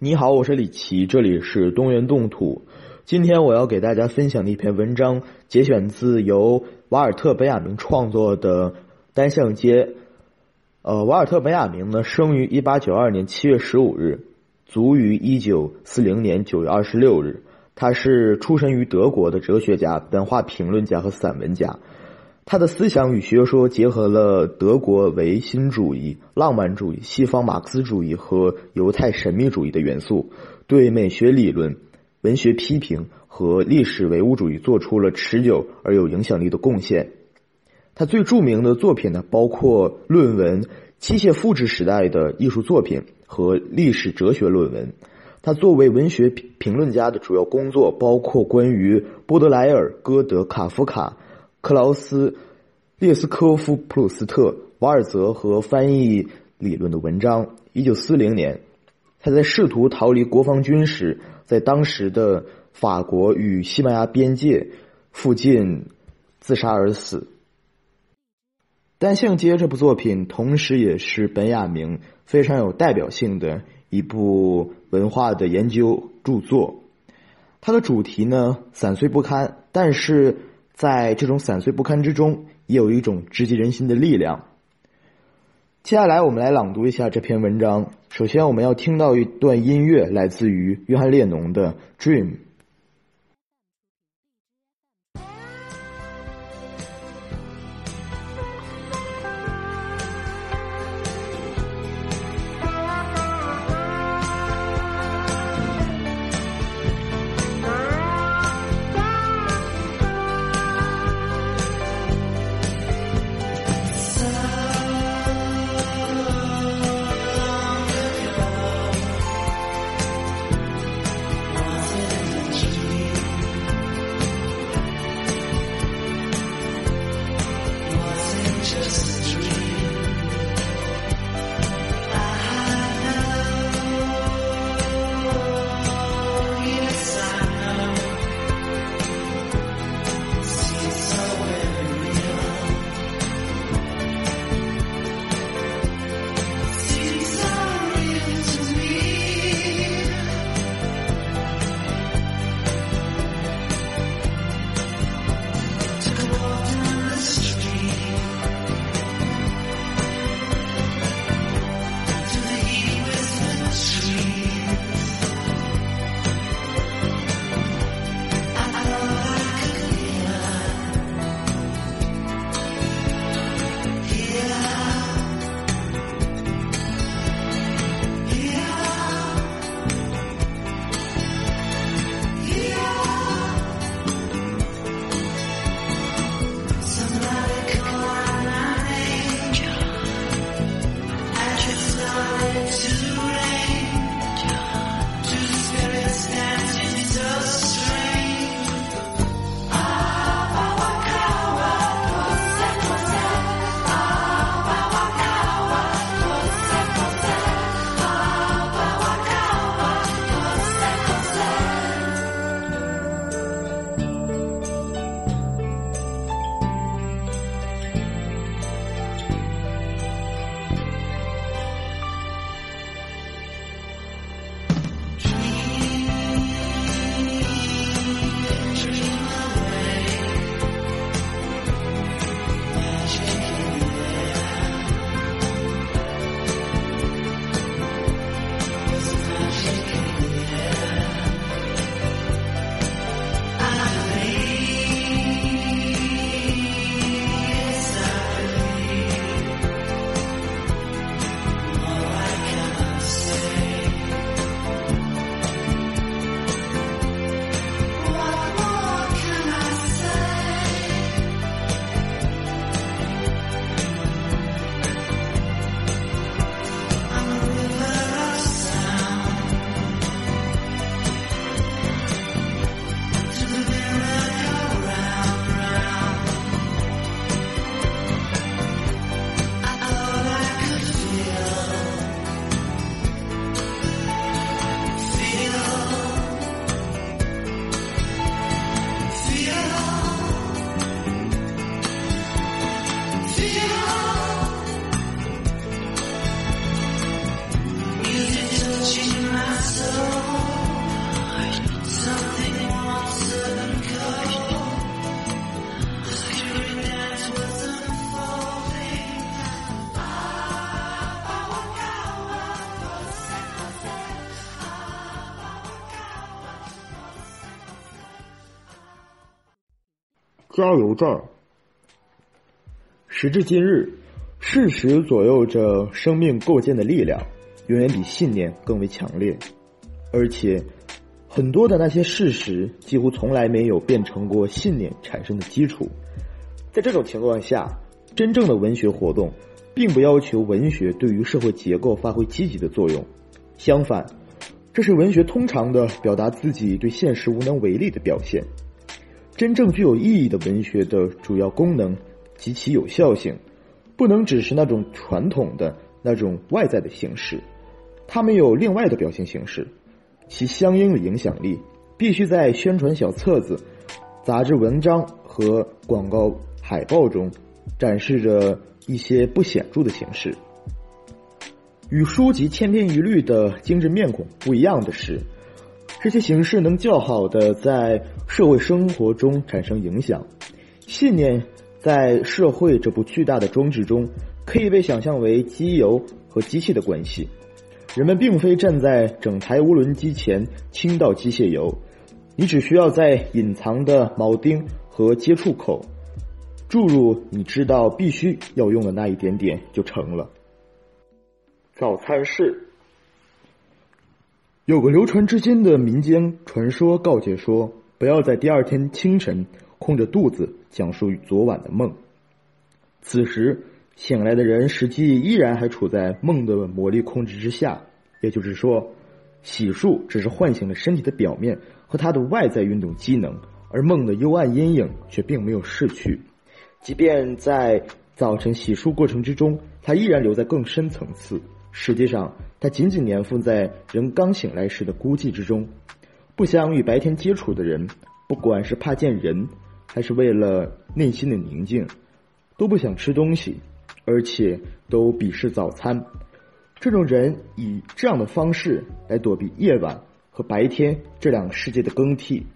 你好，我是李奇，这里是东园动土。今天我要给大家分享的一篇文章，节选自由瓦尔特·本雅明创作的《单向街》。呃，瓦尔特·本雅明呢，生于一八九二年七月十五日，卒于一九四零年九月二十六日。他是出身于德国的哲学家、文化评论家和散文家。他的思想与学说结合了德国唯心主义、浪漫主义、西方马克思主义和犹太神秘主义的元素，对美学理论、文学批评和历史唯物主义做出了持久而有影响力的贡献。他最著名的作品呢，包括论文《机械复制时代的艺术作品》和历史哲学论文。他作为文学评论家的主要工作包括关于波德莱尔、歌德、卡夫卡。克劳斯、列斯科夫、普鲁斯特、瓦尔泽和翻译理论的文章。一九四零年，他在试图逃离国防军时，在当时的法国与西班牙边界附近自杀而死。《单向街》这部作品，同时也是本雅明非常有代表性的一部文化的研究著作。它的主题呢，散碎不堪，但是。在这种散碎不堪之中，也有一种直击人心的力量。接下来，我们来朗读一下这篇文章。首先，我们要听到一段音乐，来自于约翰列侬的《Dream》。加油站。时至今日，事实左右着生命构建的力量，远远比信念更为强烈，而且很多的那些事实几乎从来没有变成过信念产生的基础。在这种情况下，真正的文学活动，并不要求文学对于社会结构发挥积极的作用，相反。这是文学通常的表达自己对现实无能为力的表现。真正具有意义的文学的主要功能及其有效性，不能只是那种传统的那种外在的形式，它们有另外的表现形式，其相应的影响力必须在宣传小册子、杂志文章和广告海报中展示着一些不显著的形式。与书籍千篇一律的精致面孔不一样的是，这些形式能较好的在社会生活中产生影响。信念在社会这部巨大的装置中，可以被想象为机油和机器的关系。人们并非站在整台涡轮机前倾倒机械油，你只需要在隐藏的铆钉和接触口注入你知道必须要用的那一点点就成了。早餐室有个流传至今的民间传说，告诫说：不要在第二天清晨空着肚子讲述昨晚的梦。此时醒来的人实际依然还处在梦的魔力控制之下，也就是说，洗漱只是唤醒了身体的表面和它的外在运动机能，而梦的幽暗阴影却并没有逝去。即便在早晨洗漱过程之中，它依然留在更深层次。实际上，它仅仅粘附在人刚醒来时的孤寂之中。不想与白天接触的人，不管是怕见人，还是为了内心的宁静，都不想吃东西，而且都鄙视早餐。这种人以这样的方式来躲避夜晚和白天这两个世界的更替，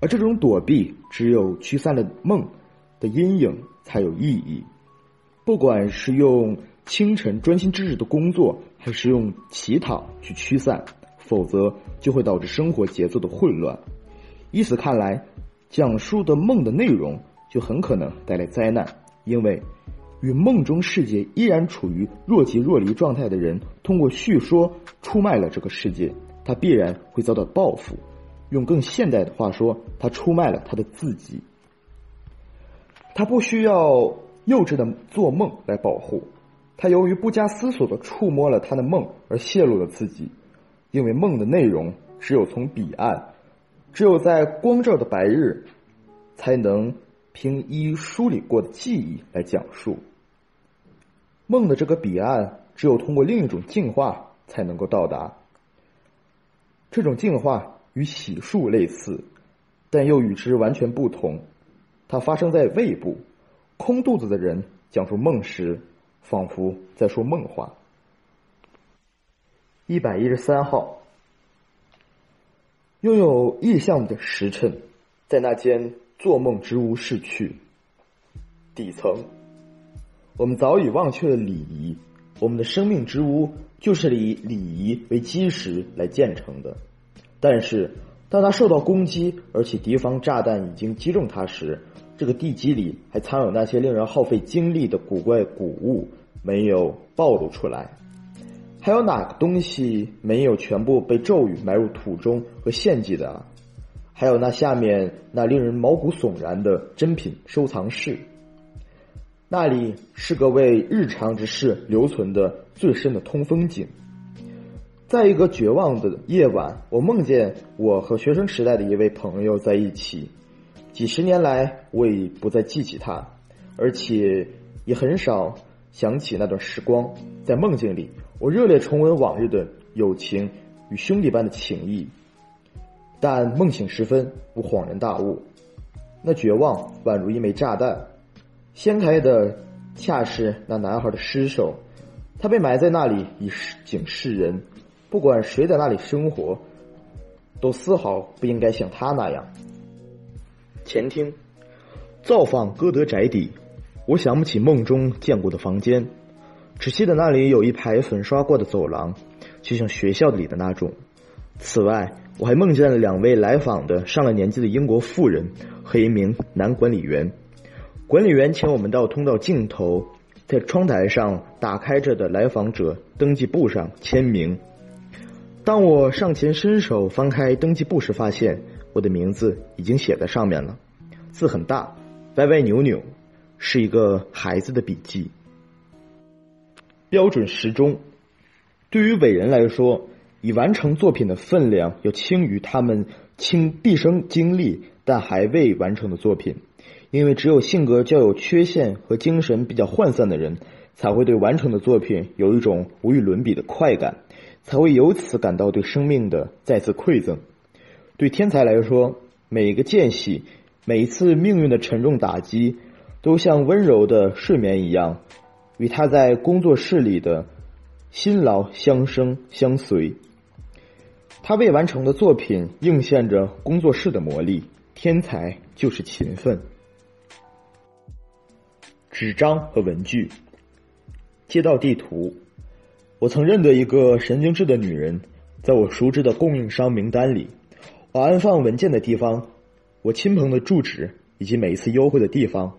而这种躲避只有驱散了梦的阴影才有意义。不管是用。清晨专心致志的工作，还是用乞讨去驱散，否则就会导致生活节奏的混乱。以此看来，讲述的梦的内容就很可能带来灾难，因为与梦中世界依然处于若即若离状态的人，通过叙说出卖了这个世界，他必然会遭到报复。用更现代的话说，他出卖了他的自己。他不需要幼稚的做梦来保护。他由于不加思索的触摸了他的梦而泄露了自己，因为梦的内容只有从彼岸，只有在光照的白日，才能凭依梳理过的记忆来讲述。梦的这个彼岸，只有通过另一种进化才能够到达。这种进化与洗漱类似，但又与之完全不同。它发生在胃部，空肚子的人讲述梦时。仿佛在说梦话。一百一十三号，拥有意象的时辰，在那间做梦之屋逝去。底层，我们早已忘却了礼仪。我们的生命之屋就是以礼仪为基石来建成的。但是，当它受到攻击，而且敌方炸弹已经击中它时，这个地基里还藏有那些令人耗费精力的古怪古物，没有暴露出来。还有哪个东西没有全部被咒语埋入土中和献祭的？还有那下面那令人毛骨悚然的珍品收藏室，那里是个为日常之事留存的最深的通风井。在一个绝望的夜晚，我梦见我和学生时代的一位朋友在一起。几十年来，我已不再记起他，而且也很少想起那段时光。在梦境里，我热烈重温往日的友情与兄弟般的情谊。但梦醒时分，我恍然大悟，那绝望宛如一枚炸弹，掀开的恰是那男孩的尸首。他被埋在那里以警示人，不管谁在那里生活，都丝毫不应该像他那样。前厅，造访歌德宅邸，我想不起梦中见过的房间，只记得那里有一排粉刷过的走廊，就像学校里的那种。此外，我还梦见了两位来访的上了年纪的英国妇人和一名男管理员，管理员请我们到通道尽头，在窗台上打开着的来访者登记簿上签名。当我上前伸手翻开登记簿时，发现我的名字已经写在上面了，字很大，歪歪扭扭，是一个孩子的笔记。标准时钟，对于伟人来说，已完成作品的分量要轻于他们倾毕生精力但还未完成的作品。因为只有性格较有缺陷和精神比较涣散的人，才会对完成的作品有一种无与伦比的快感，才会由此感到对生命的再次馈赠。对天才来说，每一个间隙，每一次命运的沉重打击，都像温柔的睡眠一样，与他在工作室里的辛劳相生相随。他未完成的作品映现着工作室的魔力。天才就是勤奋。纸张和文具，街道地图。我曾认得一个神经质的女人，在我熟知的供应商名单里，我安放文件的地方，我亲朋的住址以及每一次幽会的地方，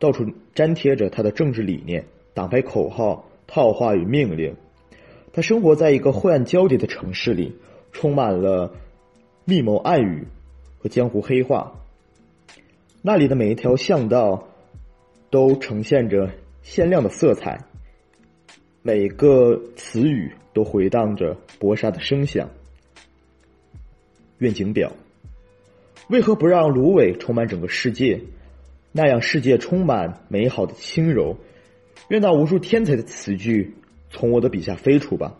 到处粘贴着他的政治理念、党派口号、套话与命令。他生活在一个晦暗交叠的城市里，充满了密谋暗语和江湖黑话。那里的每一条巷道。都呈现着鲜亮的色彩，每个词语都回荡着搏杀的声响。愿景表，为何不让芦苇充满整个世界？那样世界充满美好的轻柔。愿那无数天才的词句从我的笔下飞出吧。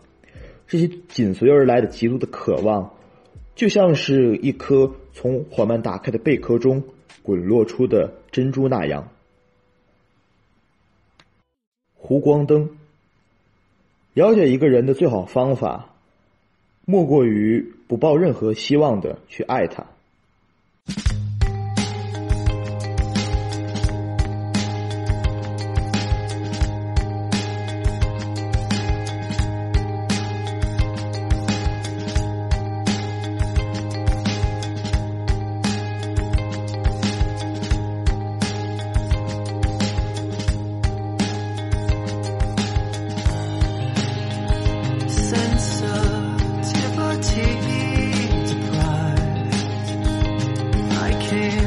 这些紧随而来的极度的渴望，就像是一颗从缓慢打开的贝壳中滚落出的珍珠那样。湖光灯。了解一个人的最好方法，莫过于不抱任何希望的去爱他。here.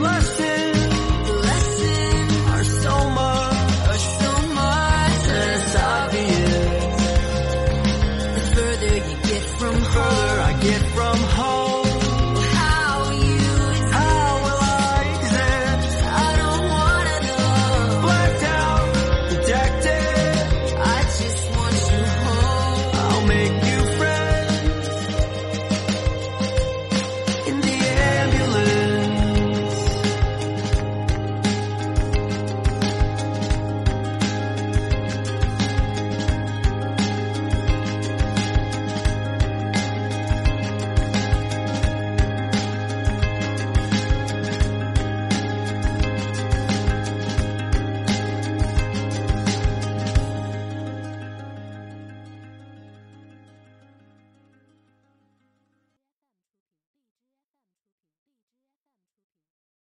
blessed.